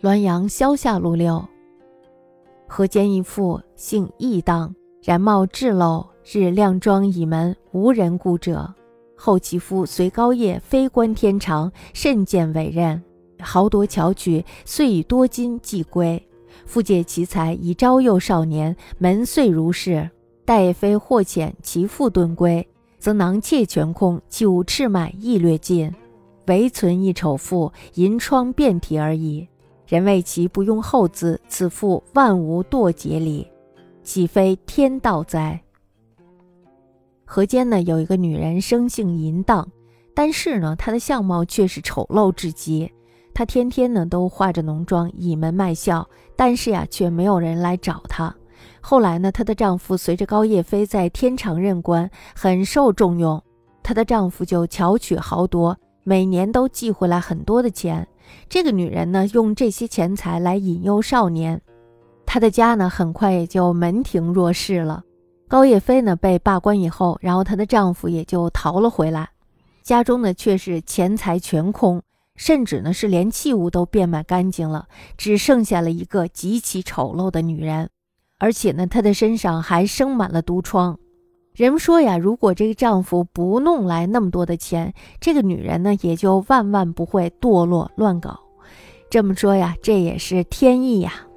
滦阳萧下路六。河间一妇，姓义当，然貌质陋，日靓妆倚门，无人顾者。后其夫随高业非官天长，甚见委任，豪夺巧取，遂以多金寄归。复借其才，以招诱少年，门遂如是。待非获遣其父遁归，则囊妾全空，器物赤满亦略尽，唯存一丑妇，银疮遍体而已。人谓其不用厚资，此妇万无堕节理，岂非天道哉？河间呢有一个女人，生性淫荡，但是呢她的相貌却是丑陋至极。她天天呢都化着浓妆，倚门卖笑，但是呀却没有人来找她。后来呢，她的丈夫随着高叶飞在天长任官，很受重用，她的丈夫就巧取豪夺，每年都寄回来很多的钱。这个女人呢，用这些钱财来引诱少年，她的家呢很快也就门庭若市了。高叶飞呢被罢官以后，然后她的丈夫也就逃了回来，家中呢却是钱财全空，甚至呢是连器物都变卖干净了，只剩下了一个极其丑陋的女人，而且呢她的身上还生满了毒疮。人们说呀，如果这个丈夫不弄来那么多的钱，这个女人呢也就万万不会堕落乱搞。这么说呀，这也是天意呀。